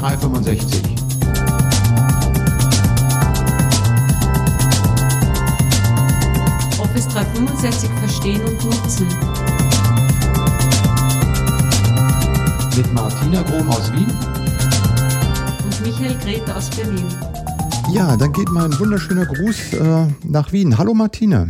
365. Office 365 verstehen und nutzen. Mit Martina Grom aus Wien und Michael Grete aus Berlin. Ja, dann geht mal ein wunderschöner Gruß äh, nach Wien. Hallo Martina.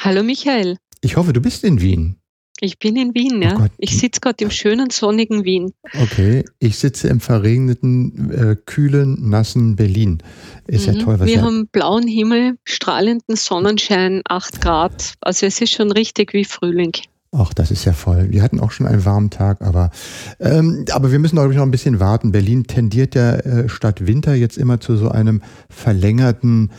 Hallo Michael. Ich hoffe, du bist in Wien. Ich bin in Wien, ja. Oh ich sitze gerade im schönen, sonnigen Wien. Okay, ich sitze im verregneten, äh, kühlen, nassen Berlin. Ist mhm. ja toll. Was Wir ja haben blauen Himmel, strahlenden Sonnenschein, 8 Grad. Also es ist schon richtig wie Frühling. Ach, das ist ja voll. Wir hatten auch schon einen warmen Tag, aber, ähm, aber wir müssen, glaube ich, noch ein bisschen warten. Berlin tendiert ja äh, statt Winter jetzt immer zu so einem verlängerten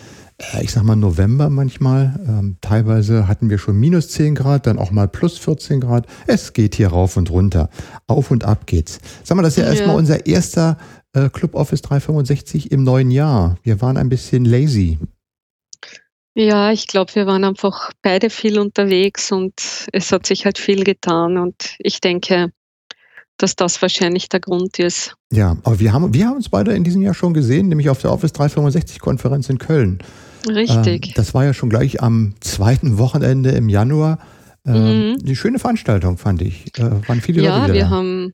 ich sag mal November manchmal. Ähm, teilweise hatten wir schon minus 10 Grad, dann auch mal plus 14 Grad. Es geht hier rauf und runter. Auf und ab geht's. Sag mal, das ist ja, ja. erstmal unser erster äh, Club Office 365 im neuen Jahr. Wir waren ein bisschen lazy. Ja, ich glaube, wir waren einfach beide viel unterwegs und es hat sich halt viel getan und ich denke, dass das wahrscheinlich der Grund ist. Ja, aber wir haben, wir haben uns beide in diesem Jahr schon gesehen, nämlich auf der Office 365 Konferenz in Köln. Richtig. Ähm, das war ja schon gleich am zweiten Wochenende im Januar. Ähm, mhm. Eine schöne Veranstaltung, fand ich. Äh, waren viele ja, Leute wir da. haben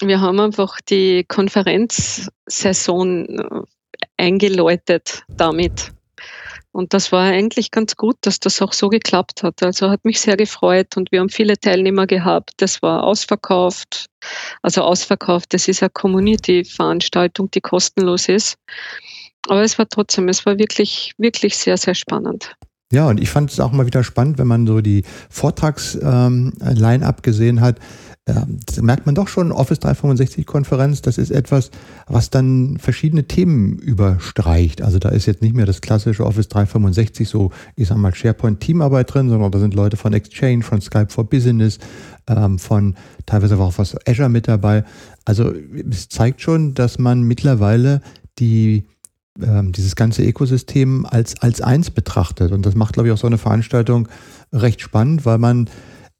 wir haben einfach die Konferenzsaison äh, eingeläutet damit. Und das war eigentlich ganz gut, dass das auch so geklappt hat. Also hat mich sehr gefreut und wir haben viele Teilnehmer gehabt. Das war ausverkauft. Also ausverkauft, das ist eine Community-Veranstaltung, die kostenlos ist. Aber es war trotzdem, es war wirklich, wirklich sehr, sehr spannend. Ja, und ich fand es auch mal wieder spannend, wenn man so die Vortrags-Line-Up ähm, gesehen hat. Ähm, da merkt man doch schon, Office 365-Konferenz, das ist etwas, was dann verschiedene Themen überstreicht. Also da ist jetzt nicht mehr das klassische Office 365, so ich sag mal SharePoint-Teamarbeit drin, sondern da sind Leute von Exchange, von Skype for Business, ähm, von teilweise auch was Azure mit dabei. Also es zeigt schon, dass man mittlerweile die ähm, dieses ganze Ökosystem als, als eins betrachtet. Und das macht, glaube ich, auch so eine Veranstaltung recht spannend, weil man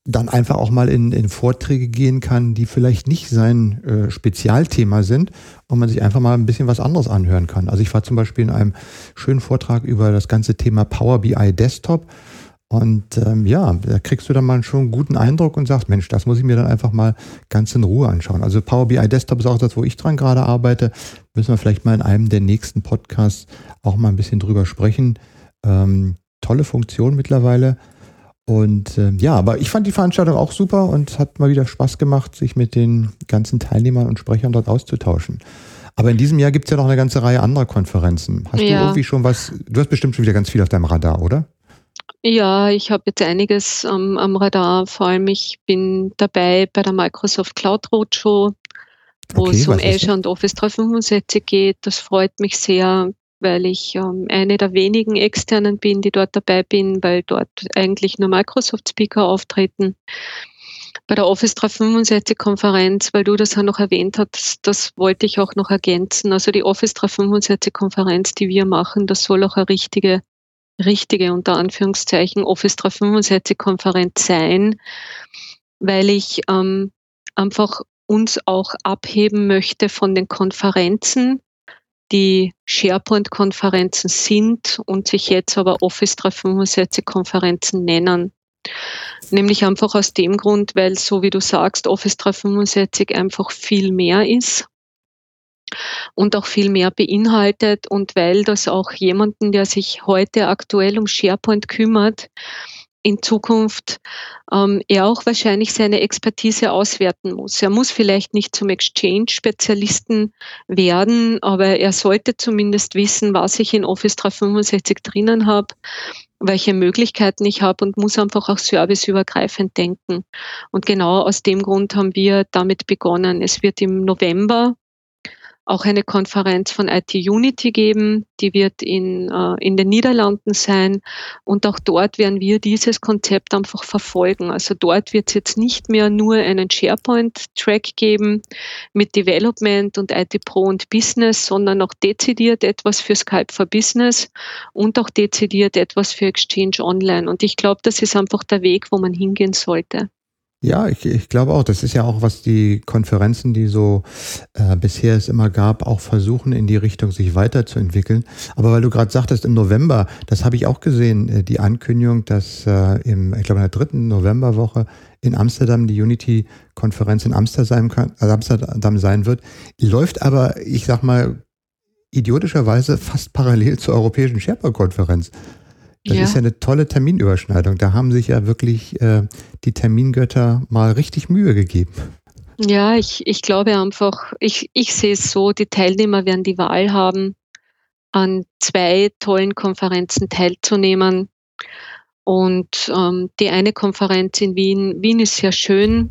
dann einfach auch mal in, in Vorträge gehen kann, die vielleicht nicht sein äh, Spezialthema sind und man sich einfach mal ein bisschen was anderes anhören kann. Also ich war zum Beispiel in einem schönen Vortrag über das ganze Thema Power BI Desktop und ähm, ja, da kriegst du dann mal schon einen guten Eindruck und sagst, Mensch, das muss ich mir dann einfach mal ganz in Ruhe anschauen. Also Power BI Desktop ist auch das, wo ich dran gerade arbeite. Müssen wir vielleicht mal in einem der nächsten Podcasts auch mal ein bisschen drüber sprechen. Ähm, tolle Funktion mittlerweile. Und äh, ja, aber ich fand die Veranstaltung auch super und hat mal wieder Spaß gemacht, sich mit den ganzen Teilnehmern und Sprechern dort auszutauschen. Aber in diesem Jahr gibt es ja noch eine ganze Reihe anderer Konferenzen. Hast ja. du irgendwie schon was, du hast bestimmt schon wieder ganz viel auf deinem Radar, oder? Ja, ich habe jetzt einiges ähm, am Radar. Vor allem, ich bin dabei bei der Microsoft Cloud Roadshow, wo okay, es um Azure und Office 365 geht. Das freut mich sehr, weil ich ähm, eine der wenigen externen bin, die dort dabei bin, weil dort eigentlich nur Microsoft-Speaker auftreten. Bei der Office 365 Konferenz, weil du das ja noch erwähnt hast, das wollte ich auch noch ergänzen. Also die Office 365 Konferenz, die wir machen, das soll auch eine richtige richtige unter Anführungszeichen Office 365 Konferenz sein, weil ich ähm, einfach uns auch abheben möchte von den Konferenzen, die SharePoint-Konferenzen sind und sich jetzt aber Office 365-Konferenzen nennen. Nämlich einfach aus dem Grund, weil so wie du sagst, Office 365 einfach viel mehr ist und auch viel mehr beinhaltet und weil das auch jemanden, der sich heute aktuell um SharePoint kümmert, in Zukunft ähm, er auch wahrscheinlich seine Expertise auswerten muss. Er muss vielleicht nicht zum Exchange-Spezialisten werden, aber er sollte zumindest wissen, was ich in Office 365 drinnen habe, welche Möglichkeiten ich habe und muss einfach auch serviceübergreifend denken. Und genau aus dem Grund haben wir damit begonnen. Es wird im November auch eine Konferenz von IT Unity geben, die wird in, äh, in den Niederlanden sein und auch dort werden wir dieses Konzept einfach verfolgen. Also dort wird es jetzt nicht mehr nur einen SharePoint-Track geben mit Development und IT Pro und Business, sondern auch dezidiert etwas für Skype for Business und auch dezidiert etwas für Exchange Online. Und ich glaube, das ist einfach der Weg, wo man hingehen sollte. Ja, ich, ich glaube auch, das ist ja auch, was die Konferenzen, die so äh, bisher es immer gab, auch versuchen, in die Richtung sich weiterzuentwickeln. Aber weil du gerade sagtest, im November, das habe ich auch gesehen, äh, die Ankündigung, dass äh, im, ich glaube, in der dritten Novemberwoche in Amsterdam die Unity-Konferenz in Amsterdam, äh, Amsterdam sein wird, läuft aber, ich sag mal, idiotischerweise fast parallel zur Europäischen SharePoint-Konferenz. Das ja. ist ja eine tolle Terminüberschneidung. Da haben sich ja wirklich äh, die Termingötter mal richtig Mühe gegeben. Ja, ich, ich glaube einfach, ich, ich sehe es so, die Teilnehmer werden die Wahl haben, an zwei tollen Konferenzen teilzunehmen. Und ähm, die eine Konferenz in Wien, Wien ist sehr schön.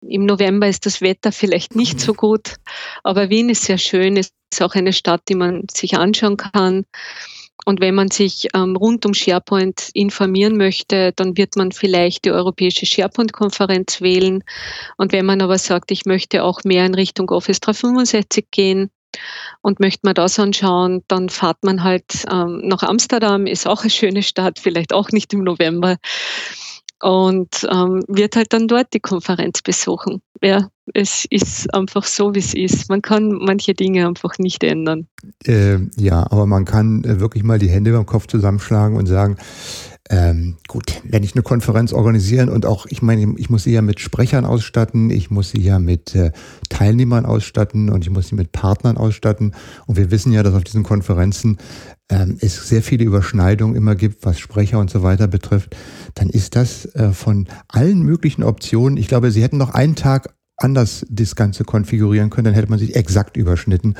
Im November ist das Wetter vielleicht nicht so gut, aber Wien ist sehr schön. Es ist auch eine Stadt, die man sich anschauen kann. Und wenn man sich ähm, rund um SharePoint informieren möchte, dann wird man vielleicht die Europäische SharePoint-Konferenz wählen. Und wenn man aber sagt, ich möchte auch mehr in Richtung Office 365 gehen und möchte man das anschauen, dann fahrt man halt ähm, nach Amsterdam, ist auch eine schöne Stadt, vielleicht auch nicht im November und ähm, wird halt dann dort die Konferenz besuchen. Ja, es ist einfach so, wie es ist. Man kann manche Dinge einfach nicht ändern. Äh, ja, aber man kann äh, wirklich mal die Hände beim Kopf zusammenschlagen und sagen, ähm, gut, wenn ich eine Konferenz organisieren und auch, ich meine, ich muss sie ja mit Sprechern ausstatten, ich muss sie ja mit äh, Teilnehmern ausstatten und ich muss sie mit Partnern ausstatten. Und wir wissen ja, dass auf diesen Konferenzen ähm, es sehr viele Überschneidungen immer gibt, was Sprecher und so weiter betrifft, dann ist das äh, von allen möglichen Optionen, ich glaube, Sie hätten noch einen Tag anders das Ganze konfigurieren können, dann hätte man sich exakt überschnitten.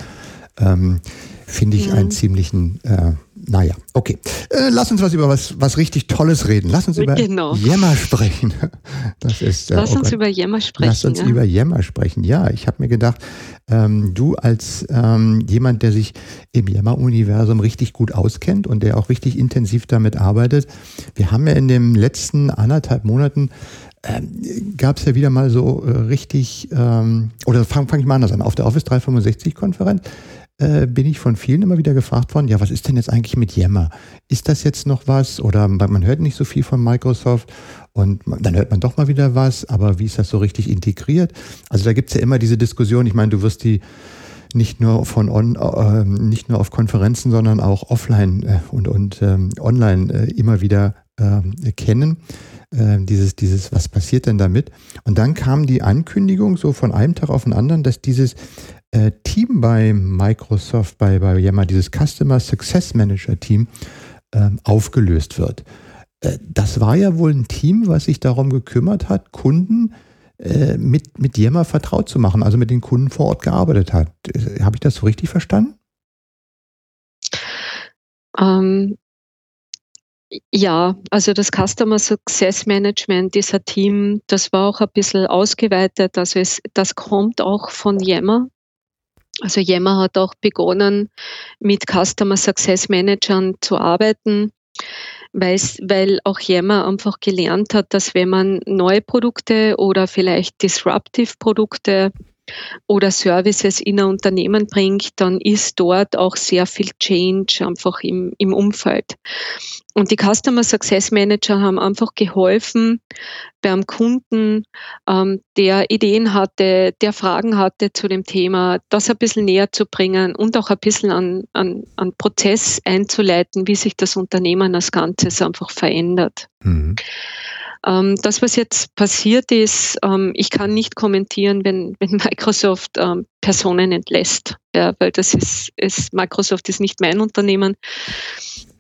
Ähm, Finde ich mhm. einen ziemlichen äh, naja, okay. Äh, lass uns was über was, was richtig Tolles reden. Lass uns über genau. Yammer sprechen. Das ist, äh, lass oh uns Gott. über Yammer sprechen. Lass uns ja. über Yammer sprechen. Ja, ich habe mir gedacht, ähm, du als ähm, jemand, der sich im Yammer-Universum richtig gut auskennt und der auch richtig intensiv damit arbeitet, wir haben ja in den letzten anderthalb Monaten ähm, gab es ja wieder mal so äh, richtig, ähm, oder fange fang ich mal anders an, auf der Office 365-Konferenz äh, bin ich von vielen immer wieder gefragt worden, ja, was ist denn jetzt eigentlich mit Yammer? Ist das jetzt noch was? Oder man hört nicht so viel von Microsoft und dann hört man doch mal wieder was, aber wie ist das so richtig integriert? Also da gibt es ja immer diese Diskussion, ich meine, du wirst die nicht nur von on, äh, nicht nur auf Konferenzen, sondern auch offline äh, und, und ähm, online äh, immer wieder äh, kennen. Äh, dieses, dieses, was passiert denn damit? Und dann kam die Ankündigung so von einem Tag auf den anderen, dass dieses äh, Team bei Microsoft, bei, bei Yammer, dieses Customer Success Manager Team, äh, aufgelöst wird. Äh, das war ja wohl ein Team, was sich darum gekümmert hat, Kunden äh, mit, mit Yammer vertraut zu machen, also mit den Kunden vor Ort gearbeitet hat. Äh, Habe ich das so richtig verstanden? Ähm, ja, also das Customer Success Management, dieser Team, das war auch ein bisschen ausgeweitet. Also es, das kommt auch von Yammer. Also Yammer hat auch begonnen, mit Customer Success Managern zu arbeiten, weil auch Yammer einfach gelernt hat, dass wenn man neue Produkte oder vielleicht disruptive Produkte oder Services in ein Unternehmen bringt, dann ist dort auch sehr viel Change einfach im, im Umfeld. Und die Customer Success Manager haben einfach geholfen, beim Kunden, ähm, der Ideen hatte, der Fragen hatte zu dem Thema, das ein bisschen näher zu bringen und auch ein bisschen an, an, an Prozess einzuleiten, wie sich das Unternehmen als Ganzes einfach verändert. Mhm. Ähm, das, was jetzt passiert ist, ähm, ich kann nicht kommentieren, wenn, wenn Microsoft ähm, Personen entlässt, ja, weil das ist, ist, Microsoft ist nicht mein Unternehmen.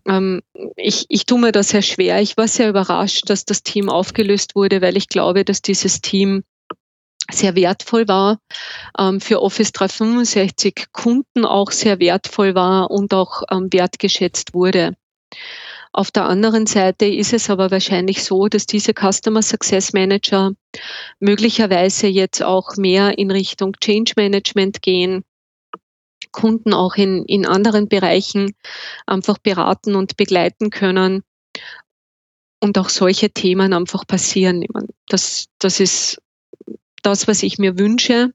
Ähm, ich, ich tue mir das sehr schwer. Ich war sehr überrascht, dass das Team aufgelöst wurde, weil ich glaube, dass dieses Team sehr wertvoll war, ähm, für Office 365 Kunden auch sehr wertvoll war und auch ähm, wertgeschätzt wurde. Auf der anderen Seite ist es aber wahrscheinlich so, dass diese Customer Success Manager möglicherweise jetzt auch mehr in Richtung Change Management gehen, Kunden auch in, in anderen Bereichen einfach beraten und begleiten können und auch solche Themen einfach passieren. Das, das ist das, was ich mir wünsche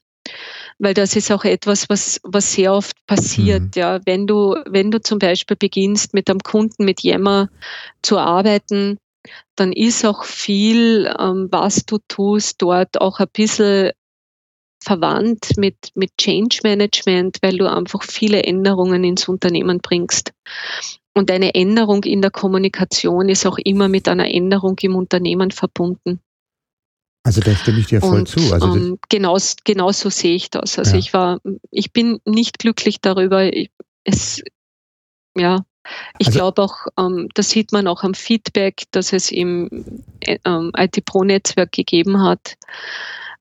weil das ist auch etwas, was, was sehr oft passiert. Mhm. Ja, wenn du, wenn du zum Beispiel beginnst, mit einem Kunden mit Yammer zu arbeiten, dann ist auch viel, ähm, was du tust, dort auch ein bisschen verwandt mit, mit Change Management, weil du einfach viele Änderungen ins Unternehmen bringst. Und eine Änderung in der Kommunikation ist auch immer mit einer Änderung im Unternehmen verbunden. Also da stimme ich dir voll und, zu. Also ähm, genau, genau so sehe ich das. Also ja. ich war, ich bin nicht glücklich darüber. Es, ja, ich also, glaube auch, ähm, das sieht man auch am Feedback, das es im äh, ähm, IT Pro Netzwerk gegeben hat.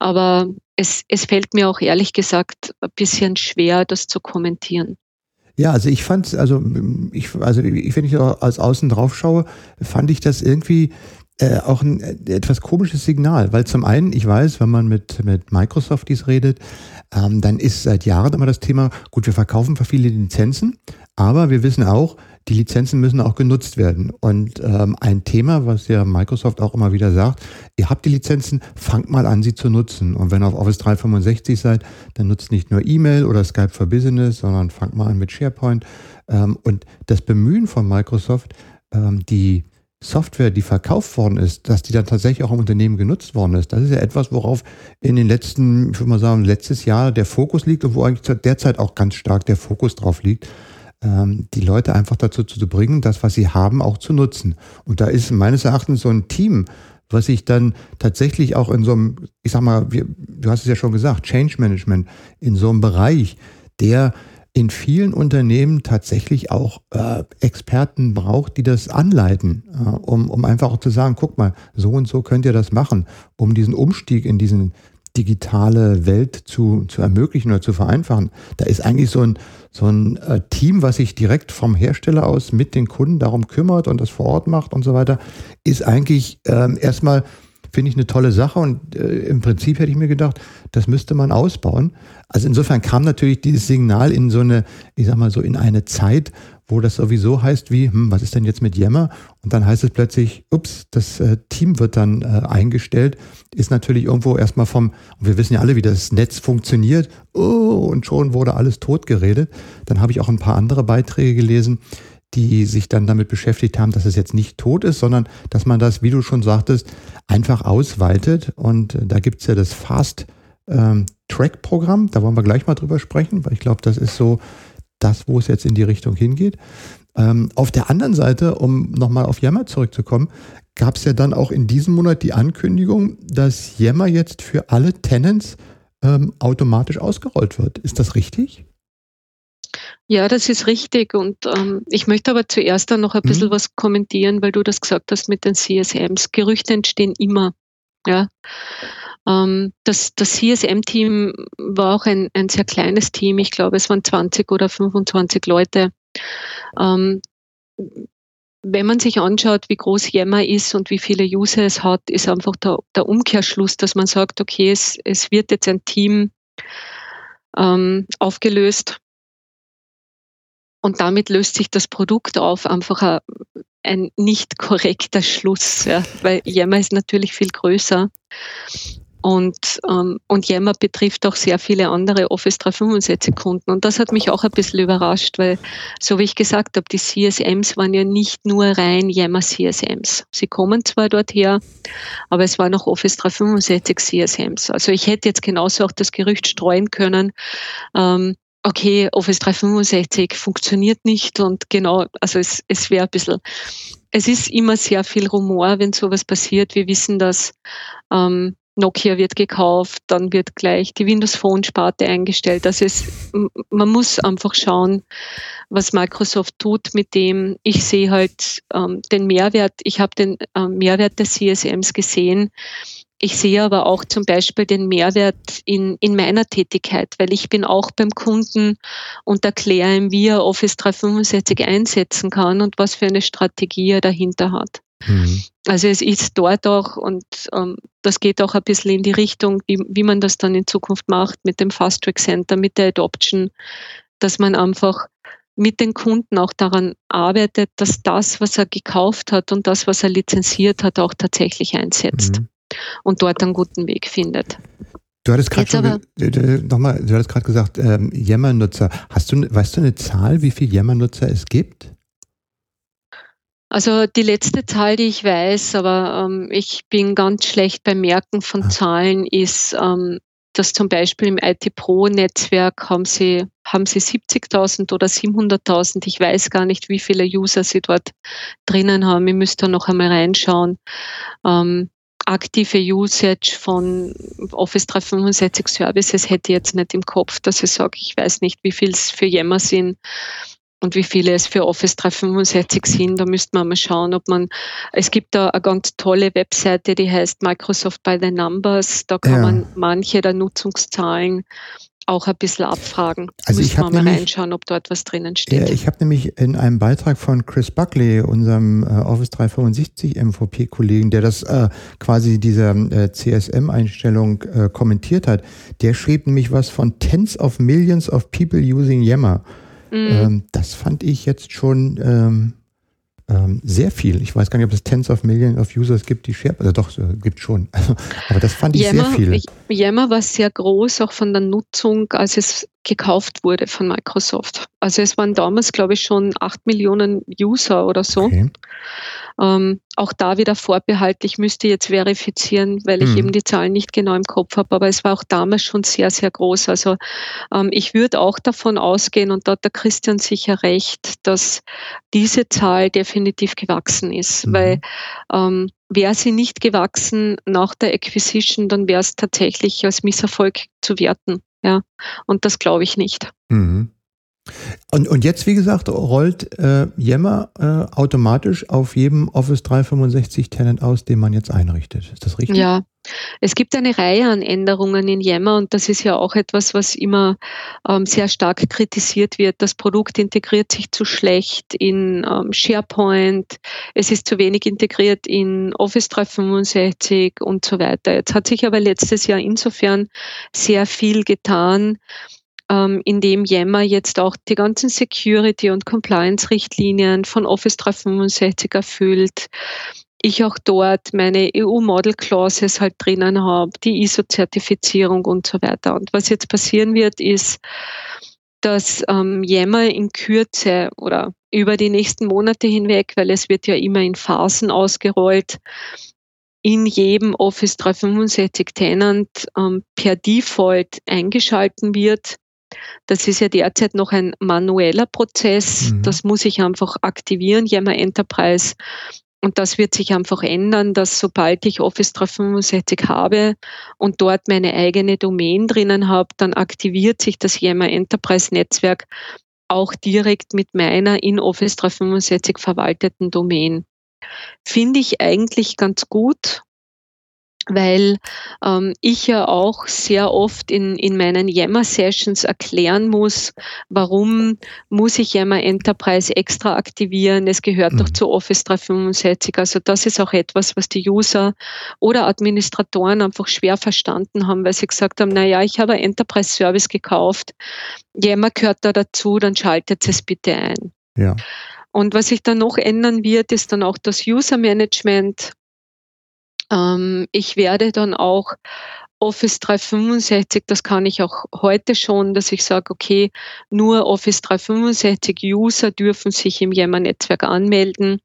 Aber es, es fällt mir auch ehrlich gesagt ein bisschen schwer, das zu kommentieren. Ja, also ich fand, also ich, also ich, wenn ich als Außen drauf schaue, fand ich das irgendwie äh, auch ein äh, etwas komisches Signal, weil zum einen, ich weiß, wenn man mit, mit Microsoft dies redet, ähm, dann ist seit Jahren immer das Thema, gut, wir verkaufen für viele Lizenzen, aber wir wissen auch, die Lizenzen müssen auch genutzt werden. Und ähm, ein Thema, was ja Microsoft auch immer wieder sagt, ihr habt die Lizenzen, fangt mal an, sie zu nutzen. Und wenn ihr auf Office 365 seid, dann nutzt nicht nur E-Mail oder Skype for Business, sondern fangt mal an mit SharePoint. Ähm, und das Bemühen von Microsoft, ähm, die Software, die verkauft worden ist, dass die dann tatsächlich auch im Unternehmen genutzt worden ist. Das ist ja etwas, worauf in den letzten, ich würde mal sagen, letztes Jahr der Fokus liegt und wo eigentlich derzeit auch ganz stark der Fokus drauf liegt ähm, die Leute einfach dazu zu bringen, das, was sie haben, auch zu nutzen. Und da ist meines Erachtens so ein Team, was sich dann tatsächlich auch in so einem, ich sag mal, du hast es ja schon gesagt, Change Management, in so einem Bereich, der in vielen Unternehmen tatsächlich auch äh, Experten braucht, die das anleiten, äh, um, um einfach auch zu sagen, guck mal, so und so könnt ihr das machen, um diesen Umstieg in diesen digitale Welt zu, zu ermöglichen oder zu vereinfachen. Da ist eigentlich so ein, so ein äh, Team, was sich direkt vom Hersteller aus mit den Kunden darum kümmert und das vor Ort macht und so weiter, ist eigentlich ähm, erstmal, finde ich, eine tolle Sache. Und äh, im Prinzip hätte ich mir gedacht, das müsste man ausbauen. Also insofern kam natürlich dieses Signal in so eine, ich sag mal so, in eine Zeit, wo das sowieso heißt wie, hm, was ist denn jetzt mit Yammer? Und dann heißt es plötzlich, ups, das äh, Team wird dann äh, eingestellt, ist natürlich irgendwo erstmal vom, und wir wissen ja alle, wie das Netz funktioniert, oh, und schon wurde alles totgeredet. Dann habe ich auch ein paar andere Beiträge gelesen, die sich dann damit beschäftigt haben, dass es jetzt nicht tot ist, sondern dass man das, wie du schon sagtest, einfach ausweitet. Und äh, da gibt es ja das Fast ähm, da wollen wir gleich mal drüber sprechen, weil ich glaube, das ist so das, wo es jetzt in die Richtung hingeht. Ähm, auf der anderen Seite, um nochmal auf Yammer zurückzukommen, gab es ja dann auch in diesem Monat die Ankündigung, dass Yammer jetzt für alle Tenants ähm, automatisch ausgerollt wird. Ist das richtig? Ja, das ist richtig. Und ähm, ich möchte aber zuerst dann noch ein bisschen mhm. was kommentieren, weil du das gesagt hast mit den CSMs. Gerüchte entstehen immer. Ja. Ähm, das, das CSM-Team war auch ein, ein sehr kleines Team. Ich glaube, es waren 20 oder 25 Leute. Ähm, wenn man sich anschaut, wie groß Yammer ist und wie viele User es hat, ist einfach der, der Umkehrschluss, dass man sagt, okay, es, es wird jetzt ein Team ähm, aufgelöst und damit löst sich das Produkt auf, einfach ein, ein nicht korrekter Schluss, ja, weil Yammer ist natürlich viel größer und, ähm, und Yammer betrifft auch sehr viele andere Office 365 Kunden. Und das hat mich auch ein bisschen überrascht, weil, so wie ich gesagt habe, die CSMs waren ja nicht nur rein Yammer CSMs. Sie kommen zwar dort her, aber es waren auch Office 365 CSMs. Also ich hätte jetzt genauso auch das Gerücht streuen können, ähm, okay, Office 365 funktioniert nicht und genau, also es, es wäre ein bisschen, es ist immer sehr viel Rumor, wenn sowas passiert. Wir wissen, dass ähm, Nokia wird gekauft, dann wird gleich die Windows Phone Sparte eingestellt. Also es, man muss einfach schauen, was Microsoft tut mit dem. Ich sehe halt ähm, den Mehrwert, ich habe den ähm, Mehrwert der CSMs gesehen. Ich sehe aber auch zum Beispiel den Mehrwert in, in meiner Tätigkeit, weil ich bin auch beim Kunden und erkläre ihm, wie er Office 365 einsetzen kann und was für eine Strategie er dahinter hat. Mhm. Also es ist dort auch und ähm, das geht auch ein bisschen in die Richtung, wie, wie man das dann in Zukunft macht mit dem Fast Track Center, mit der Adoption, dass man einfach mit den Kunden auch daran arbeitet, dass das, was er gekauft hat und das, was er lizenziert hat, auch tatsächlich einsetzt mhm. Und dort einen guten Weg findet. Du hattest gerade nochmal, du hattest gerade gesagt, ähm, Yammer-Nutzer. Hast du, weißt du eine Zahl, wie viele Yammer-Nutzer es gibt? Also die letzte Zahl, die ich weiß, aber ähm, ich bin ganz schlecht beim Merken von ah. Zahlen, ist, ähm, dass zum Beispiel im IT-Pro-Netzwerk haben sie, haben sie 70.000 oder 700.000. Ich weiß gar nicht, wie viele User sie dort drinnen haben. Ich müsste da noch einmal reinschauen. Ähm, aktive Usage von Office 365 Services hätte ich jetzt nicht im Kopf, dass ich sage, ich weiß nicht, wie viel es für Yammer sind und wie viele es für Office 365 sind. Da müsste man mal schauen, ob man, es gibt da eine ganz tolle Webseite, die heißt Microsoft by the Numbers. Da kann ja. man manche der Nutzungszahlen auch ein bisschen abfragen. Also Müssen ich habe mal reinschauen, ob dort was drinnen steht. Ja, ich habe nämlich in einem Beitrag von Chris Buckley, unserem äh, Office 365 MVP-Kollegen, der das äh, quasi diese äh, CSM-Einstellung äh, kommentiert hat, der schrieb nämlich was von Tens of Millions of People using Yammer. Mhm. Ähm, das fand ich jetzt schon ähm, ähm, sehr viel. Ich weiß gar nicht, ob es Tens of Millions of Users gibt, die Share, also doch, äh, gibt schon. Aber das fand ich Yammer, sehr viel. Yammer war sehr groß, auch von der Nutzung, als es gekauft wurde von Microsoft. Also es waren damals, glaube ich, schon acht Millionen User oder so. Okay. Ähm, auch da wieder Vorbehalt, ich müsste jetzt verifizieren, weil ich mhm. eben die Zahlen nicht genau im Kopf habe, aber es war auch damals schon sehr, sehr groß. Also ähm, ich würde auch davon ausgehen, und da hat der Christian sicher recht, dass diese Zahl definitiv gewachsen ist, mhm. weil ähm, wäre sie nicht gewachsen nach der Acquisition, dann wäre es tatsächlich als Misserfolg zu werten. Ja, und das glaube ich nicht. Mhm. Und, und jetzt, wie gesagt, rollt äh, Yammer äh, automatisch auf jedem Office 365 Tenant aus, den man jetzt einrichtet. Ist das richtig? Ja, es gibt eine Reihe an Änderungen in Yammer und das ist ja auch etwas, was immer ähm, sehr stark kritisiert wird. Das Produkt integriert sich zu schlecht in ähm, SharePoint, es ist zu wenig integriert in Office 365 und so weiter. Jetzt hat sich aber letztes Jahr insofern sehr viel getan, ähm, in dem Yammer jetzt auch die ganzen Security- und Compliance-Richtlinien von Office 365 erfüllt. Ich auch dort meine EU-Model-Clauses halt drinnen habe, die ISO-Zertifizierung und so weiter. Und was jetzt passieren wird, ist, dass ähm, Yammer in Kürze oder über die nächsten Monate hinweg, weil es wird ja immer in Phasen ausgerollt, in jedem Office 365 Tenant ähm, per Default eingeschalten wird. Das ist ja derzeit noch ein manueller Prozess. Mhm. Das muss ich einfach aktivieren, Yammer Enterprise. Und das wird sich einfach ändern, dass sobald ich Office 365 habe und dort meine eigene Domain drinnen habe, dann aktiviert sich das Yammer Enterprise Netzwerk auch direkt mit meiner in Office 365 verwalteten Domain. Finde ich eigentlich ganz gut weil ähm, ich ja auch sehr oft in, in meinen Yammer-Sessions erklären muss, warum muss ich Yammer Enterprise extra aktivieren. Es gehört mhm. doch zu Office 365. Also das ist auch etwas, was die User oder Administratoren einfach schwer verstanden haben, weil sie gesagt haben, na ja, ich habe ein Enterprise Service gekauft, Yammer gehört da dazu, dann schaltet es bitte ein. Ja. Und was sich dann noch ändern wird, ist dann auch das User Management ähm, ich werde dann auch Office 365, das kann ich auch heute schon, dass ich sage, okay, nur Office 365 User dürfen sich im Yammer-Netzwerk anmelden.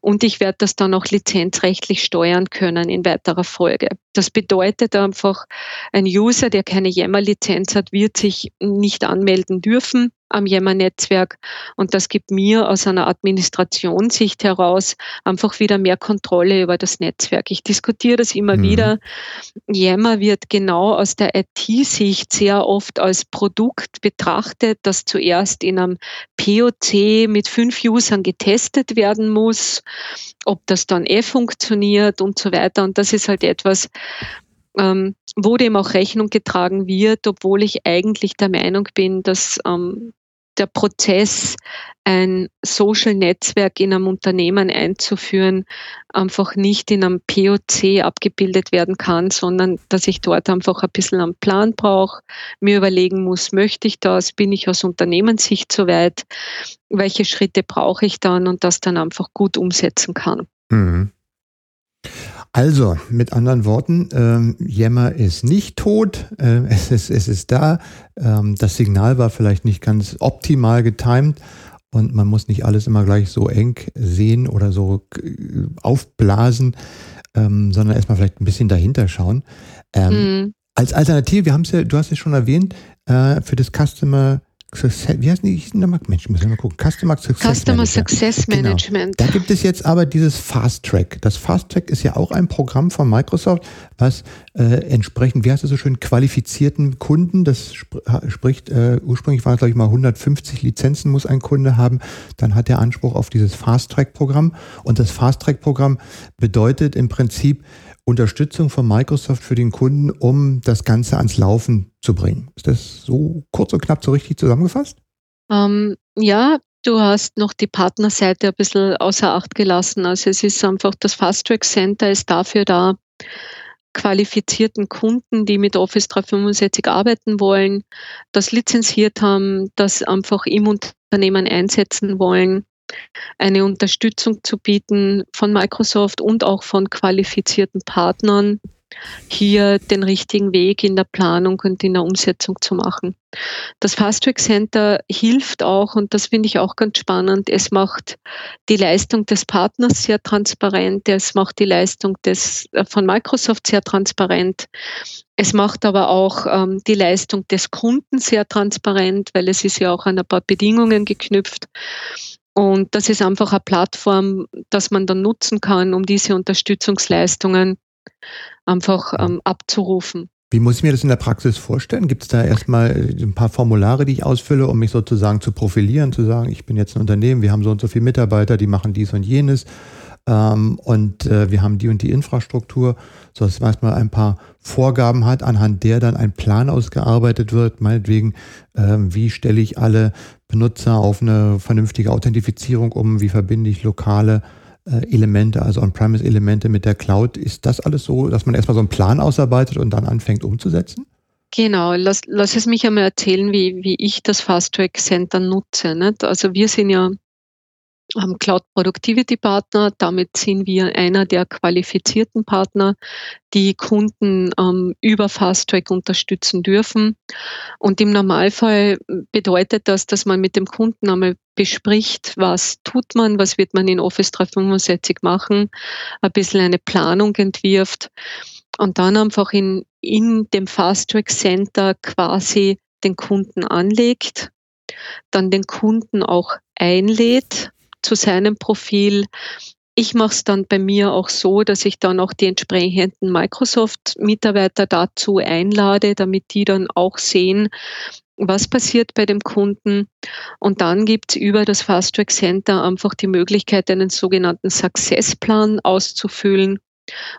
Und ich werde das dann auch lizenzrechtlich steuern können in weiterer Folge. Das bedeutet einfach, ein User, der keine Yammer-Lizenz hat, wird sich nicht anmelden dürfen am Yammer-Netzwerk. Und das gibt mir aus einer Administrationssicht heraus einfach wieder mehr Kontrolle über das Netzwerk. Ich diskutiere das immer mhm. wieder. Yammer wird genau aus der IT-Sicht sehr oft als Produkt betrachtet, das zuerst in einem POC mit fünf Usern getestet werden muss, ob das dann eh funktioniert und so weiter. Und das ist halt etwas, ähm, wo dem auch Rechnung getragen wird, obwohl ich eigentlich der Meinung bin, dass ähm, der Prozess, ein Social-Netzwerk in einem Unternehmen einzuführen, einfach nicht in einem POC abgebildet werden kann, sondern dass ich dort einfach ein bisschen einen Plan brauche, mir überlegen muss, möchte ich das, bin ich aus Unternehmenssicht soweit, welche Schritte brauche ich dann und das dann einfach gut umsetzen kann. Mhm. Also, mit anderen Worten, ähm, Yammer ist nicht tot, äh, es, ist, es ist da. Ähm, das Signal war vielleicht nicht ganz optimal getimt. und man muss nicht alles immer gleich so eng sehen oder so aufblasen, ähm, sondern erstmal vielleicht ein bisschen dahinter schauen. Ähm, mhm. Als Alternative, wir haben es ja, du hast es schon erwähnt, äh, für das Customer Success, wie heißt die nochmal? Mensch, müssen wir mal gucken. Customer Success Customer Manager. Success genau. Management. Genau. Da gibt es jetzt aber dieses Fast Track. Das Fast Track ist ja auch ein Programm von Microsoft, was äh, entsprechend, wie heißt es so schön, qualifizierten Kunden, das sp spricht, äh, ursprünglich war es, glaube ich, mal 150 Lizenzen muss ein Kunde haben, dann hat er Anspruch auf dieses Fast Track Programm. Und das Fast Track Programm bedeutet im Prinzip, Unterstützung von Microsoft für den Kunden, um das Ganze ans Laufen zu bringen. Ist das so kurz und knapp so richtig zusammengefasst? Ähm, ja, du hast noch die Partnerseite ein bisschen außer Acht gelassen. Also es ist einfach, das Fast Track Center ist dafür da, qualifizierten Kunden, die mit Office 365 arbeiten wollen, das lizenziert haben, das einfach im Unternehmen einsetzen wollen, eine Unterstützung zu bieten von Microsoft und auch von qualifizierten Partnern, hier den richtigen Weg in der Planung und in der Umsetzung zu machen. Das Fast Track Center hilft auch, und das finde ich auch ganz spannend, es macht die Leistung des Partners sehr transparent, es macht die Leistung des, äh, von Microsoft sehr transparent. Es macht aber auch ähm, die Leistung des Kunden sehr transparent, weil es ist ja auch an ein paar Bedingungen geknüpft. Und das ist einfach eine Plattform, dass man dann nutzen kann, um diese Unterstützungsleistungen einfach ähm, abzurufen. Wie muss ich mir das in der Praxis vorstellen? Gibt es da erstmal ein paar Formulare, die ich ausfülle, um mich sozusagen zu profilieren, zu sagen, ich bin jetzt ein Unternehmen, wir haben so und so viele Mitarbeiter, die machen dies und jenes ähm, und äh, wir haben die und die Infrastruktur, sodass man erstmal ein paar Vorgaben hat, anhand der dann ein Plan ausgearbeitet wird, meinetwegen, äh, wie stelle ich alle Benutzer auf eine vernünftige Authentifizierung um, wie verbinde ich lokale äh, Elemente, also On-Premise-Elemente mit der Cloud. Ist das alles so, dass man erstmal so einen Plan ausarbeitet und dann anfängt umzusetzen? Genau, lass, lass es mich einmal erzählen, wie, wie ich das Fast Track Center nutze. Nicht? Also wir sind ja Cloud Productivity Partner. Damit sind wir einer der qualifizierten Partner, die Kunden ähm, über Fast Track unterstützen dürfen. Und im Normalfall bedeutet das, dass man mit dem Kunden einmal bespricht, was tut man, was wird man in Office 365 machen, ein bisschen eine Planung entwirft und dann einfach in, in dem Fast Track Center quasi den Kunden anlegt, dann den Kunden auch einlädt zu seinem Profil. Ich mache es dann bei mir auch so, dass ich dann auch die entsprechenden Microsoft-Mitarbeiter dazu einlade, damit die dann auch sehen, was passiert bei dem Kunden. Und dann gibt es über das Fast Track Center einfach die Möglichkeit, einen sogenannten Successplan auszufüllen.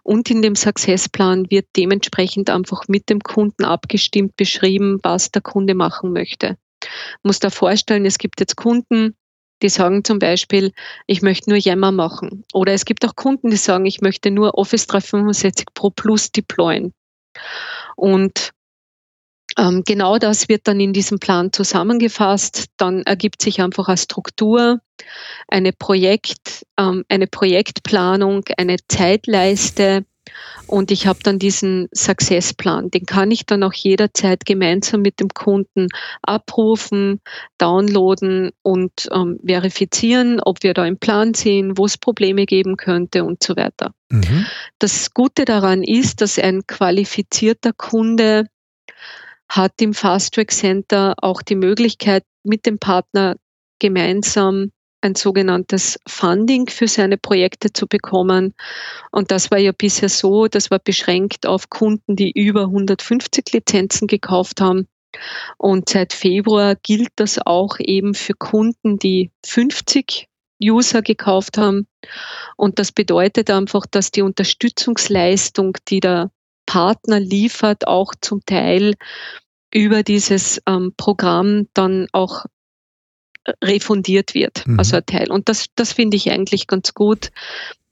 Und in dem Successplan wird dementsprechend einfach mit dem Kunden abgestimmt beschrieben, was der Kunde machen möchte. Ich muss da vorstellen, es gibt jetzt Kunden, die sagen zum Beispiel, ich möchte nur Yammer machen. Oder es gibt auch Kunden, die sagen, ich möchte nur Office 365 Pro Plus deployen. Und ähm, genau das wird dann in diesem Plan zusammengefasst. Dann ergibt sich einfach eine Struktur, eine, Projekt, ähm, eine Projektplanung, eine Zeitleiste, und ich habe dann diesen Successplan. Den kann ich dann auch jederzeit gemeinsam mit dem Kunden abrufen, downloaden und ähm, verifizieren, ob wir da einen Plan sehen, wo es Probleme geben könnte und so weiter. Mhm. Das Gute daran ist, dass ein qualifizierter Kunde hat im Fast Track Center auch die Möglichkeit, mit dem Partner gemeinsam ein sogenanntes Funding für seine Projekte zu bekommen. Und das war ja bisher so, das war beschränkt auf Kunden, die über 150 Lizenzen gekauft haben. Und seit Februar gilt das auch eben für Kunden, die 50 User gekauft haben. Und das bedeutet einfach, dass die Unterstützungsleistung, die der Partner liefert, auch zum Teil über dieses ähm, Programm dann auch refundiert wird, mhm. also ein Teil. Und das, das finde ich eigentlich ganz gut,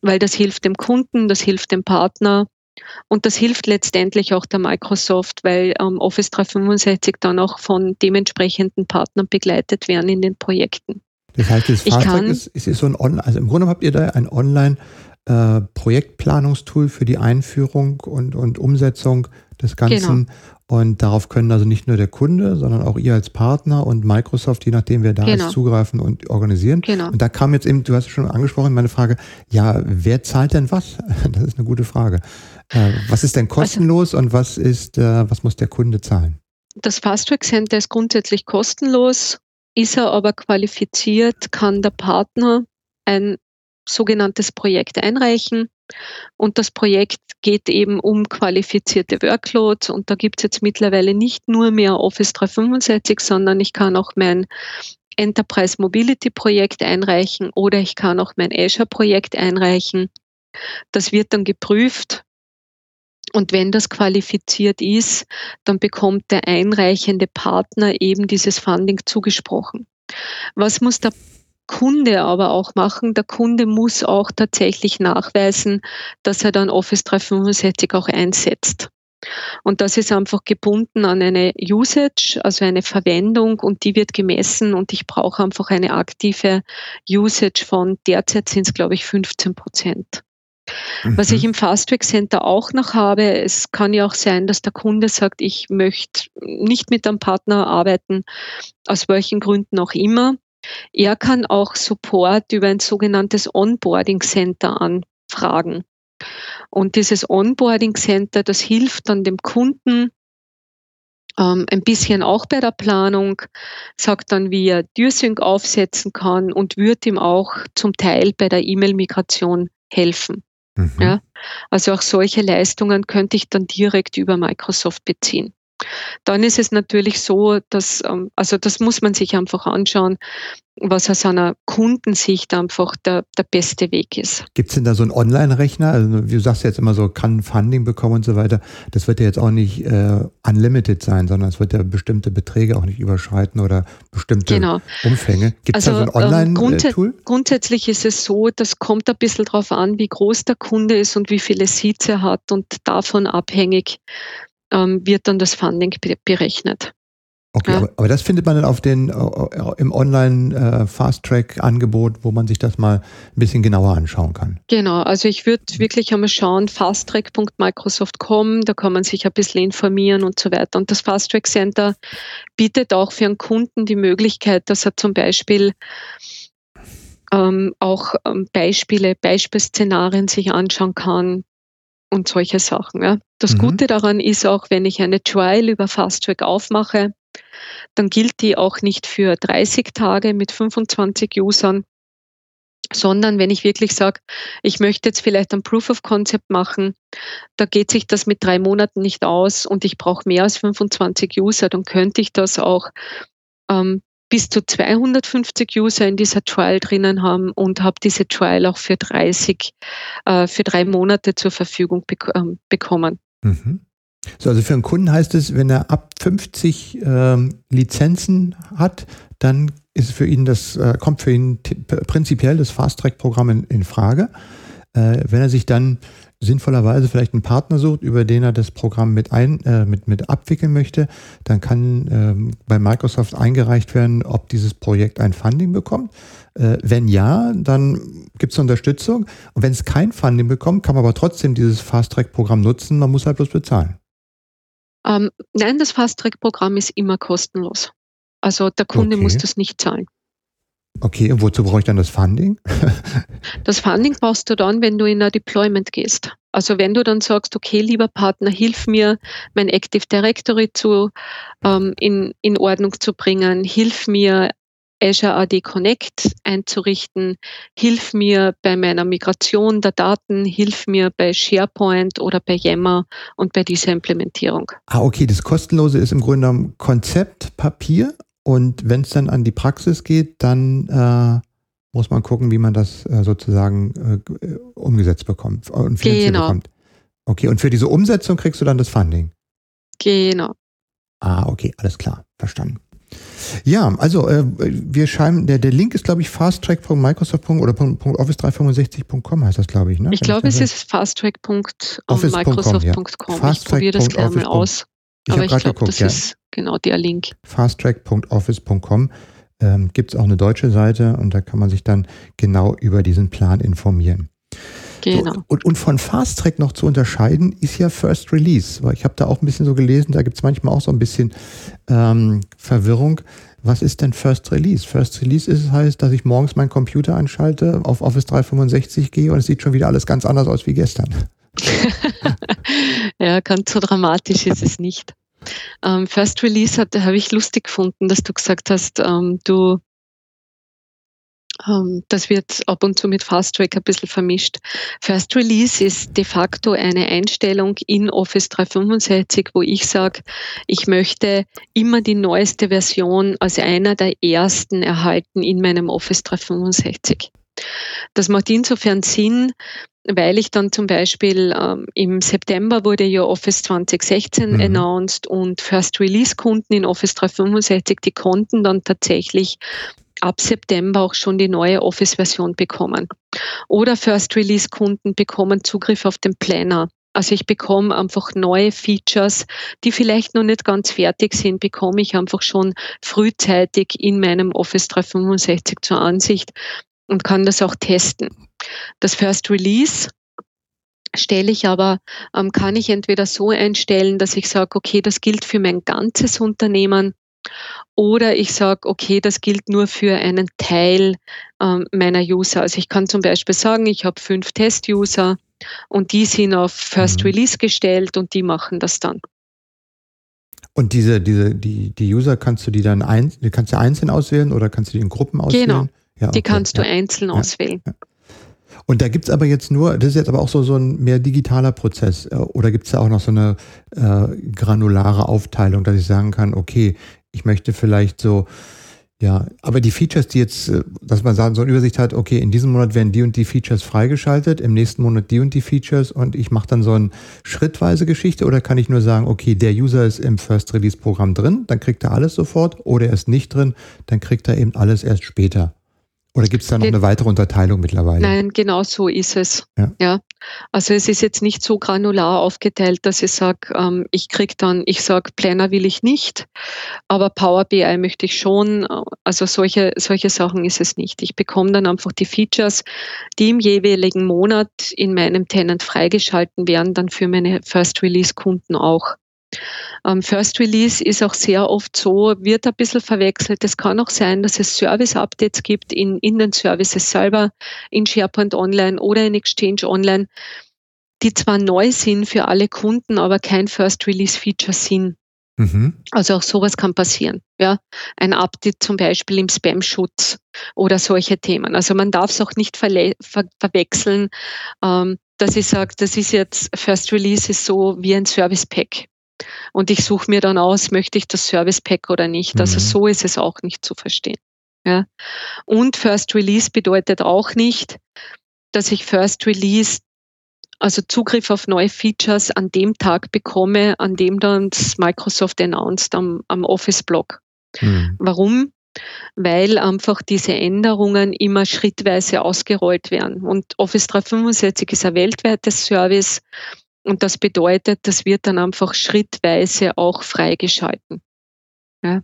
weil das hilft dem Kunden, das hilft dem Partner und das hilft letztendlich auch der Microsoft, weil ähm, Office 365 dann auch von dementsprechenden Partnern begleitet werden in den Projekten. Das heißt, das Fahrzeug ist, ist so ein Online, also im Grunde habt ihr da ein Online äh, Projektplanungstool für die Einführung und, und Umsetzung des Ganzen. Genau. Und darauf können also nicht nur der Kunde, sondern auch ihr als Partner und Microsoft, je nachdem wer da genau. ist, zugreifen und organisieren. Genau. Und da kam jetzt eben, du hast es schon angesprochen, meine Frage, ja, wer zahlt denn was? Das ist eine gute Frage. Äh, was ist denn also kostenlos also, und was ist, äh, was muss der Kunde zahlen? Das Fast Track Center ist grundsätzlich kostenlos. Ist er aber qualifiziert, kann der Partner ein sogenanntes Projekt einreichen. Und das Projekt geht eben um qualifizierte Workloads. Und da gibt es jetzt mittlerweile nicht nur mehr Office 365, sondern ich kann auch mein Enterprise Mobility Projekt einreichen oder ich kann auch mein Azure Projekt einreichen. Das wird dann geprüft. Und wenn das qualifiziert ist, dann bekommt der einreichende Partner eben dieses Funding zugesprochen. Was muss der Kunde aber auch machen. Der Kunde muss auch tatsächlich nachweisen, dass er dann Office 365 auch einsetzt. Und das ist einfach gebunden an eine Usage, also eine Verwendung und die wird gemessen und ich brauche einfach eine aktive Usage von derzeit sind es glaube ich 15 Prozent. Mhm. Was ich im Fast Track Center auch noch habe, es kann ja auch sein, dass der Kunde sagt, ich möchte nicht mit einem Partner arbeiten, aus welchen Gründen auch immer. Er kann auch Support über ein sogenanntes Onboarding Center anfragen. Und dieses Onboarding Center, das hilft dann dem Kunden ähm, ein bisschen auch bei der Planung, sagt dann, wie er DürSync aufsetzen kann und wird ihm auch zum Teil bei der E-Mail-Migration helfen. Mhm. Ja, also auch solche Leistungen könnte ich dann direkt über Microsoft beziehen. Dann ist es natürlich so, dass, ähm, also das muss man sich einfach anschauen, was aus einer Kundensicht einfach der, der beste Weg ist. Gibt es denn da so einen Online-Rechner? Also du sagst jetzt immer so, kann Funding bekommen und so weiter. Das wird ja jetzt auch nicht äh, unlimited sein, sondern es wird ja bestimmte Beträge auch nicht überschreiten oder bestimmte genau. Umfänge. Gibt es also, da so ein ähm, Online-Tool? Grundsä grundsätzlich ist es so, das kommt ein bisschen darauf an, wie groß der Kunde ist und wie viele Seats er hat und davon abhängig ähm, wird dann das Funding berechnet. Okay, ja. aber, aber, das findet man dann auf den äh, im Online äh, Fast Track Angebot, wo man sich das mal ein bisschen genauer anschauen kann. Genau, also ich würde wirklich einmal schauen, fasttrack.microsoft.com, da kann man sich ein bisschen informieren und so weiter. Und das Fast Track Center bietet auch für einen Kunden die Möglichkeit, dass er zum Beispiel ähm, auch ähm, Beispiele, Beispielszenarien sich anschauen kann, und solche Sachen. Ja. Das mhm. Gute daran ist auch, wenn ich eine Trial über Fast Track aufmache, dann gilt die auch nicht für 30 Tage mit 25 Usern, sondern wenn ich wirklich sage, ich möchte jetzt vielleicht ein Proof of Concept machen, da geht sich das mit drei Monaten nicht aus und ich brauche mehr als 25 User, dann könnte ich das auch ähm, bis zu 250 User in dieser Trial drinnen haben und habe diese Trial auch für 30, äh, für drei Monate zur Verfügung bek ähm, bekommen. Mhm. So, also für einen Kunden heißt es, wenn er ab 50 ähm, Lizenzen hat, dann ist für ihn das, äh, kommt für ihn prinzipiell das Fast-Track-Programm in, in, Frage. Äh, wenn er sich dann sinnvollerweise vielleicht einen Partner sucht, über den er das Programm mit, ein, äh, mit, mit abwickeln möchte, dann kann ähm, bei Microsoft eingereicht werden, ob dieses Projekt ein Funding bekommt. Äh, wenn ja, dann gibt es Unterstützung. Und wenn es kein Funding bekommt, kann man aber trotzdem dieses Fast-Track-Programm nutzen. Man muss halt bloß bezahlen. Ähm, nein, das Fast-Track-Programm ist immer kostenlos. Also der Kunde okay. muss das nicht zahlen. Okay, und wozu brauche ich dann das Funding? das Funding brauchst du dann, wenn du in ein Deployment gehst. Also wenn du dann sagst, okay, lieber Partner, hilf mir, mein Active Directory zu, ähm, in, in Ordnung zu bringen, hilf mir, Azure AD Connect einzurichten, hilf mir bei meiner Migration der Daten, hilf mir bei SharePoint oder bei Yammer und bei dieser Implementierung. Ah, okay, das Kostenlose ist im Grunde genommen Konzept, Papier und wenn es dann an die Praxis geht, dann äh, muss man gucken, wie man das äh, sozusagen äh, umgesetzt bekommt und finanziert genau. bekommt. Okay, und für diese Umsetzung kriegst du dann das Funding. Genau. Ah, okay, alles klar, verstanden. Ja, also äh, wir scheinen, der, der Link ist, glaube ich, fasttrack.microsoft. oder .office365.com heißt das, glaube ich. Ne? Ich glaube, es ist fasttrack.microsoft.com. Ja. Ich probiere das gerne mal aus. Ich Aber ich glaube, das ja. ist genau der Link. fasttrack.office.com ähm, gibt es auch eine deutsche Seite und da kann man sich dann genau über diesen Plan informieren. Genau. Und, und von Fast Track noch zu unterscheiden, ist ja First Release. Weil ich habe da auch ein bisschen so gelesen, da gibt es manchmal auch so ein bisschen ähm, Verwirrung. Was ist denn First Release? First Release ist, heißt, dass ich morgens meinen Computer anschalte, auf Office 365 gehe und es sieht schon wieder alles ganz anders aus wie gestern. ja, ganz so dramatisch ist es nicht. Ähm, First Release habe ich lustig gefunden, dass du gesagt hast, ähm, du ähm, das wird ab und zu mit Fast Track ein bisschen vermischt. First Release ist de facto eine Einstellung in Office 365, wo ich sage, ich möchte immer die neueste Version als einer der ersten erhalten in meinem Office 365. Das macht insofern Sinn, weil ich dann zum Beispiel ähm, im September wurde ja Office 2016 mhm. announced und First Release Kunden in Office 365, die konnten dann tatsächlich ab September auch schon die neue Office-Version bekommen. Oder First Release Kunden bekommen Zugriff auf den Planner. Also ich bekomme einfach neue Features, die vielleicht noch nicht ganz fertig sind, bekomme ich einfach schon frühzeitig in meinem Office 365 zur Ansicht und kann das auch testen. Das First Release stelle ich aber, ähm, kann ich entweder so einstellen, dass ich sage, okay, das gilt für mein ganzes Unternehmen oder ich sage, okay, das gilt nur für einen Teil ähm, meiner User. Also ich kann zum Beispiel sagen, ich habe fünf Test-User und die sind auf First mhm. Release gestellt und die machen das dann. Und diese, diese, die, die User kannst du die dann ein, kannst du einzeln auswählen oder kannst du die in Gruppen auswählen? Genau. Ja, okay. Die kannst du ja. einzeln ja. auswählen. Und da gibt es aber jetzt nur, das ist jetzt aber auch so, so ein mehr digitaler Prozess. Äh, oder gibt es da auch noch so eine äh, granulare Aufteilung, dass ich sagen kann, okay, ich möchte vielleicht so, ja, aber die Features, die jetzt, äh, dass man sagen, so eine Übersicht hat, okay, in diesem Monat werden die und die Features freigeschaltet, im nächsten Monat die und die Features und ich mache dann so eine schrittweise Geschichte oder kann ich nur sagen, okay, der User ist im First Release Programm drin, dann kriegt er alles sofort oder er ist nicht drin, dann kriegt er eben alles erst später. Oder gibt es da noch eine weitere Unterteilung mittlerweile? Nein, genau so ist es. Ja. ja. Also es ist jetzt nicht so granular aufgeteilt, dass ich sage, ähm, ich kriege dann, ich sage, Planner will ich nicht, aber Power BI möchte ich schon. Also solche, solche Sachen ist es nicht. Ich bekomme dann einfach die Features, die im jeweiligen Monat in meinem Tenant freigeschalten werden, dann für meine First Release Kunden auch. Ähm, First Release ist auch sehr oft so, wird ein bisschen verwechselt. Es kann auch sein, dass es Service-Updates gibt in, in den Services selber, in SharePoint Online oder in Exchange Online, die zwar neu sind für alle Kunden, aber kein First Release Feature sind. Mhm. Also auch sowas kann passieren. Ja, ein Update zum Beispiel im Spam-Schutz oder solche Themen. Also man darf es auch nicht ver ver verwechseln, ähm, dass ich sage, das ist jetzt First Release ist so wie ein Service Pack. Und ich suche mir dann aus, möchte ich das Service Pack oder nicht. Also mhm. so ist es auch nicht zu verstehen. Ja. Und First Release bedeutet auch nicht, dass ich First Release, also Zugriff auf neue Features an dem Tag bekomme, an dem dann das Microsoft announced am, am Office-Blog. Mhm. Warum? Weil einfach diese Änderungen immer schrittweise ausgerollt werden. Und Office 365 ist ein weltweites Service und das bedeutet, das wird dann einfach schrittweise auch freigeschalten. Ja.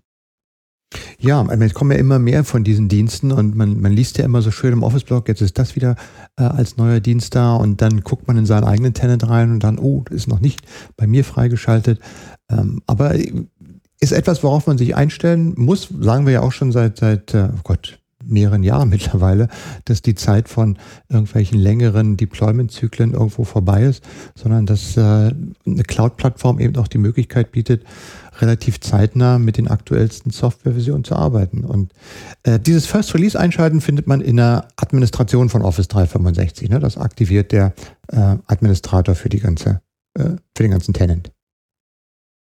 Ja, es kommen ja immer mehr von diesen Diensten und man, man liest ja immer so schön im Office-Blog, jetzt ist das wieder äh, als neuer Dienst da und dann guckt man in seinen eigenen Tenant rein und dann, oh, ist noch nicht bei mir freigeschaltet. Ähm, aber ist etwas, worauf man sich einstellen muss, sagen wir ja auch schon seit, seit äh, oh Gott, mehreren Jahren mittlerweile, dass die Zeit von irgendwelchen längeren Deployment-Zyklen irgendwo vorbei ist, sondern dass äh, eine Cloud-Plattform eben auch die Möglichkeit bietet, relativ zeitnah mit den aktuellsten Softwareversionen zu arbeiten. Und äh, dieses First Release einschalten findet man in der Administration von Office 365. Ne? Das aktiviert der äh, Administrator für die ganze, äh, für den ganzen Tenant.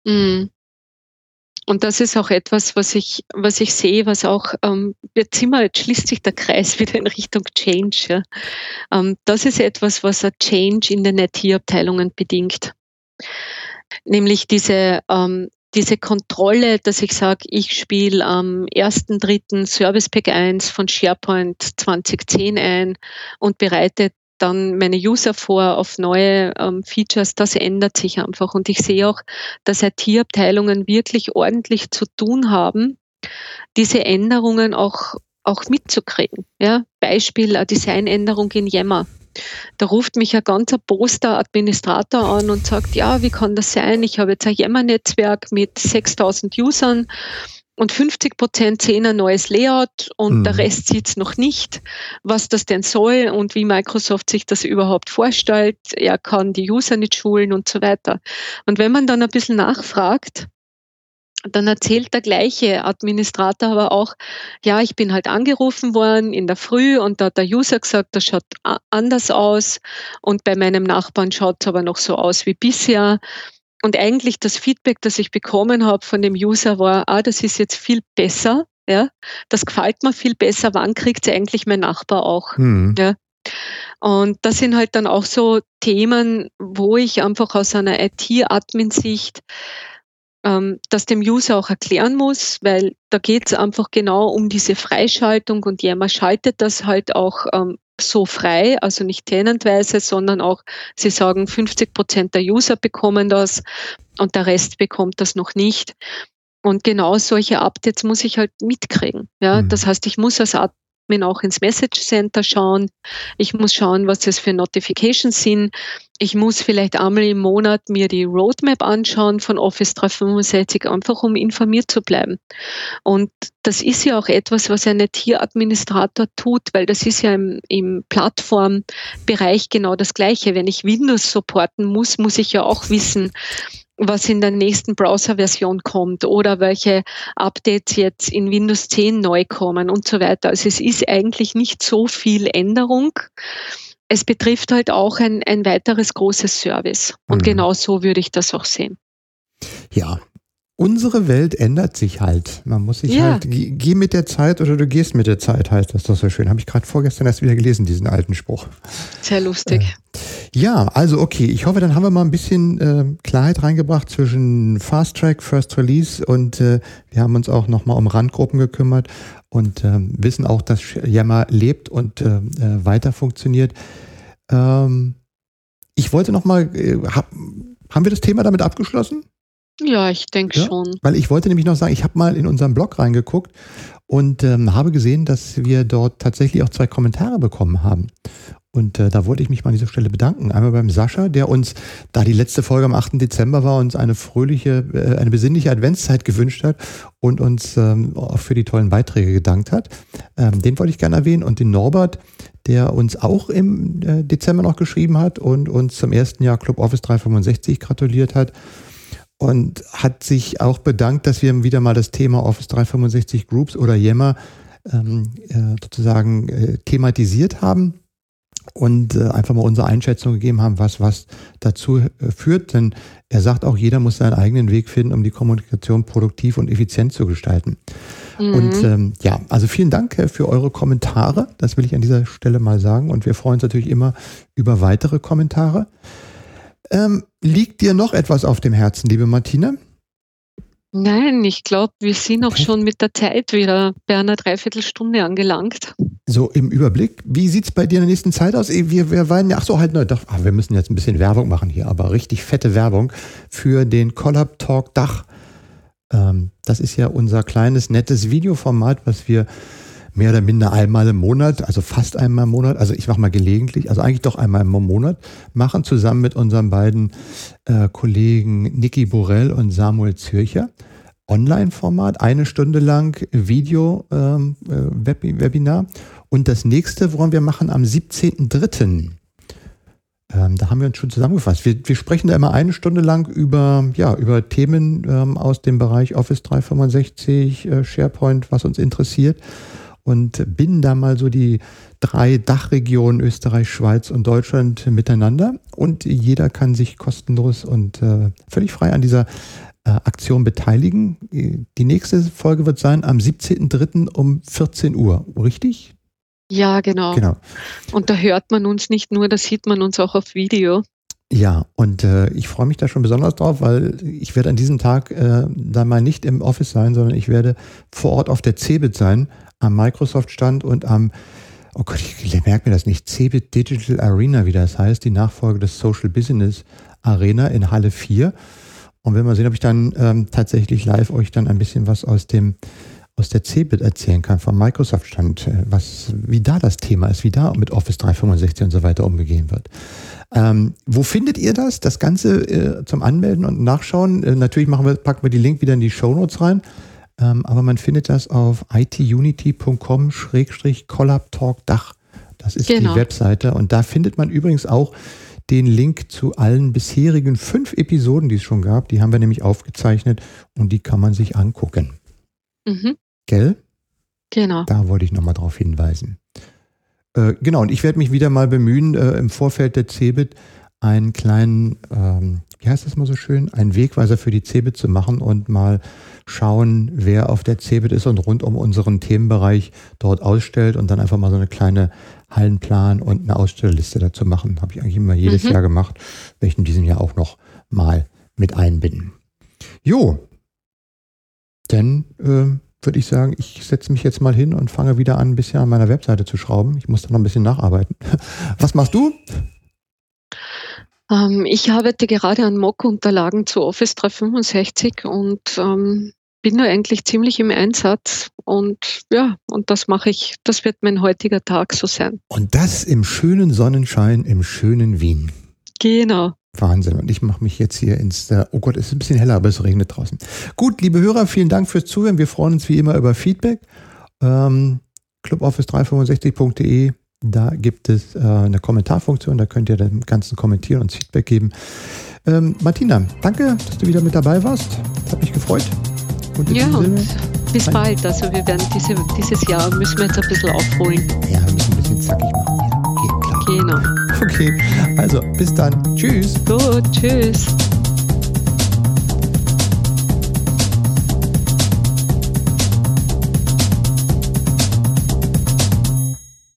Mhm. Und das ist auch etwas, was ich, was ich sehe, was auch, ähm, jetzt wir, jetzt schließt sich der Kreis wieder in Richtung Change. Ja. Ähm, das ist etwas, was ein Change in den IT-Abteilungen bedingt. Nämlich diese, ähm, diese Kontrolle, dass ich sage, ich spiele am 1.3. Service Pack 1 von SharePoint 2010 ein und bereite dann meine User vor auf neue ähm, Features, das ändert sich einfach. Und ich sehe auch, dass IT-Abteilungen wirklich ordentlich zu tun haben, diese Änderungen auch, auch mitzukriegen. Ja? Beispiel eine Designänderung in Yammer. Da ruft mich ein ganzer Poster Administrator an und sagt, ja, wie kann das sein? Ich habe jetzt ein Yammer-Netzwerk mit 6000 Usern und 50 Prozent sehen ein neues Layout und mhm. der Rest sieht es noch nicht, was das denn soll und wie Microsoft sich das überhaupt vorstellt. Er kann die User nicht schulen und so weiter. Und wenn man dann ein bisschen nachfragt, dann erzählt der gleiche Administrator aber auch, ja, ich bin halt angerufen worden in der Früh und da hat der User gesagt, das schaut anders aus und bei meinem Nachbarn schaut es aber noch so aus wie bisher. Und eigentlich das Feedback, das ich bekommen habe von dem User war, ah, das ist jetzt viel besser, ja, das gefällt mir viel besser, wann kriegt es eigentlich mein Nachbar auch? Mhm. Ja. Und das sind halt dann auch so Themen, wo ich einfach aus einer IT-Admin-Sicht ähm, das dem User auch erklären muss, weil da geht es einfach genau um diese Freischaltung und jemand schaltet das halt auch ähm, so frei, also nicht tenantweise, sondern auch, sie sagen, 50 Prozent der User bekommen das und der Rest bekommt das noch nicht. Und genau solche Updates muss ich halt mitkriegen. Ja, mhm. das heißt, ich muss als Admin auch ins Message Center schauen. Ich muss schauen, was das für Notifications sind. Ich muss vielleicht einmal im Monat mir die Roadmap anschauen von Office 365, einfach um informiert zu bleiben. Und das ist ja auch etwas, was ein IT-Administrator tut, weil das ist ja im, im Plattformbereich genau das Gleiche. Wenn ich Windows supporten muss, muss ich ja auch wissen, was in der nächsten Browser-Version kommt oder welche Updates jetzt in Windows 10 neu kommen und so weiter. Also es ist eigentlich nicht so viel Änderung. Es betrifft halt auch ein, ein weiteres großes Service. Und mhm. genau so würde ich das auch sehen. Ja, unsere Welt ändert sich halt. Man muss sich ja. halt, geh mit der Zeit oder du gehst mit der Zeit, heißt das doch so schön. Habe ich gerade vorgestern erst wieder gelesen, diesen alten Spruch. Sehr lustig. Äh, ja, also okay. Ich hoffe, dann haben wir mal ein bisschen äh, Klarheit reingebracht zwischen Fast Track, First Release und äh, wir haben uns auch nochmal um Randgruppen gekümmert und äh, wissen auch, dass Yammer lebt und äh, äh, weiter funktioniert. Ähm, ich wollte nochmal, äh, hab, haben wir das Thema damit abgeschlossen? Ja, ich denke ja? schon. Weil ich wollte nämlich noch sagen, ich habe mal in unseren Blog reingeguckt und ähm, habe gesehen, dass wir dort tatsächlich auch zwei Kommentare bekommen haben. Und äh, da wollte ich mich mal an dieser Stelle bedanken. Einmal beim Sascha, der uns, da die letzte Folge am 8. Dezember war, uns eine fröhliche, äh, eine besinnliche Adventszeit gewünscht hat und uns ähm, auch für die tollen Beiträge gedankt hat. Ähm, den wollte ich gerne erwähnen. Und den Norbert, der uns auch im äh, Dezember noch geschrieben hat und uns zum ersten Jahr Club Office 365 gratuliert hat und hat sich auch bedankt, dass wir wieder mal das Thema Office 365 Groups oder Yammer ähm, äh, sozusagen äh, thematisiert haben und äh, einfach mal unsere Einschätzung gegeben haben, was was dazu äh, führt. Denn er sagt auch, jeder muss seinen eigenen Weg finden, um die Kommunikation produktiv und effizient zu gestalten. Mhm. Und ähm, ja, also vielen Dank äh, für eure Kommentare. Das will ich an dieser Stelle mal sagen. Und wir freuen uns natürlich immer über weitere Kommentare. Ähm, liegt dir noch etwas auf dem Herzen, liebe Martine? Nein, ich glaube, wir sind auch schon mit der Zeit wieder bei einer Dreiviertelstunde angelangt. So im Überblick, wie sieht es bei dir in der nächsten Zeit aus? Wir, wir waren ja, ach so, halt, ne, doch, ach, wir müssen jetzt ein bisschen Werbung machen hier, aber richtig fette Werbung für den Collab Talk Dach. Ähm, das ist ja unser kleines, nettes Videoformat, was wir mehr oder minder einmal im Monat, also fast einmal im Monat, also ich mache mal gelegentlich, also eigentlich doch einmal im Monat, machen zusammen mit unseren beiden äh, Kollegen Niki Borell und Samuel Zürcher. Online-Format, eine Stunde lang Video-Webinar. Ähm, äh, und das nächste wollen wir machen am 17.03. Ähm, da haben wir uns schon zusammengefasst. Wir, wir, sprechen da immer eine Stunde lang über, ja, über Themen ähm, aus dem Bereich Office 365, äh, SharePoint, was uns interessiert und binden da mal so die drei Dachregionen Österreich, Schweiz und Deutschland miteinander und jeder kann sich kostenlos und äh, völlig frei an dieser äh, Aktion beteiligen. Die nächste Folge wird sein am 17.03. um 14 Uhr, richtig? Ja, genau. genau. Und da hört man uns nicht nur, da sieht man uns auch auf Video. Ja, und äh, ich freue mich da schon besonders drauf, weil ich werde an diesem Tag äh, da mal nicht im Office sein, sondern ich werde vor Ort auf der CeBIT sein am Microsoft-Stand und am, oh Gott, ich merke mir das nicht, CeBIT Digital Arena, wie das heißt, die Nachfolge des Social Business Arena in Halle 4. Und wenn wir sehen, ob ich dann ähm, tatsächlich live euch dann ein bisschen was aus dem aus der CeBIT erzählen kann, vom Microsoft-Stand, äh, was, wie da das Thema ist, wie da mit Office 365 und so weiter umgehen wird. Ähm, wo findet ihr das? Das Ganze äh, zum Anmelden und Nachschauen. Äh, natürlich machen wir, packen wir die Link wieder in die Show Notes rein. Ähm, aber man findet das auf itunity.com-collab-talk-dach. Das ist genau. die Webseite. Und da findet man übrigens auch den Link zu allen bisherigen fünf Episoden, die es schon gab. Die haben wir nämlich aufgezeichnet und die kann man sich angucken. Mhm. Gell? Genau. Da wollte ich nochmal drauf hinweisen. Äh, genau, und ich werde mich wieder mal bemühen, äh, im Vorfeld der CeBIT einen kleinen, ähm, wie heißt das mal so schön, einen Wegweiser für die CeBIT zu machen und mal schauen, wer auf der CeBIT ist und rund um unseren Themenbereich dort ausstellt und dann einfach mal so eine kleine Hallenplan und eine Ausstellliste dazu machen. Habe ich eigentlich immer jedes mhm. Jahr gemacht, werde ich in diesem Jahr auch noch mal mit einbinden. Jo, dann äh, würde ich sagen, ich setze mich jetzt mal hin und fange wieder an, ein bisschen an meiner Webseite zu schrauben. Ich muss da noch ein bisschen nacharbeiten. Was machst du? Ähm, ich arbeite gerade an Mock-Unterlagen zu Office 365 und ähm, bin da eigentlich ziemlich im Einsatz und ja, und das mache ich, das wird mein heutiger Tag so sein. Und das im schönen Sonnenschein, im schönen Wien. Genau. Wahnsinn. Und ich mache mich jetzt hier ins, äh, oh Gott, es ist ein bisschen heller, aber es regnet draußen. Gut, liebe Hörer, vielen Dank fürs Zuhören. Wir freuen uns wie immer über Feedback. Ähm, cluboffice365.de, da gibt es äh, eine Kommentarfunktion, da könnt ihr dem Ganzen kommentieren und Feedback geben. Ähm, Martina, danke, dass du wieder mit dabei warst. Hat mich gefreut. Und ja, und bis bald. Also wir werden diese, dieses Jahr müssen wir jetzt ein bisschen aufholen. Ja, wir müssen ein bisschen zackig machen. Okay, klar. Genau. Okay, also bis dann. Tschüss. Gut, tschüss.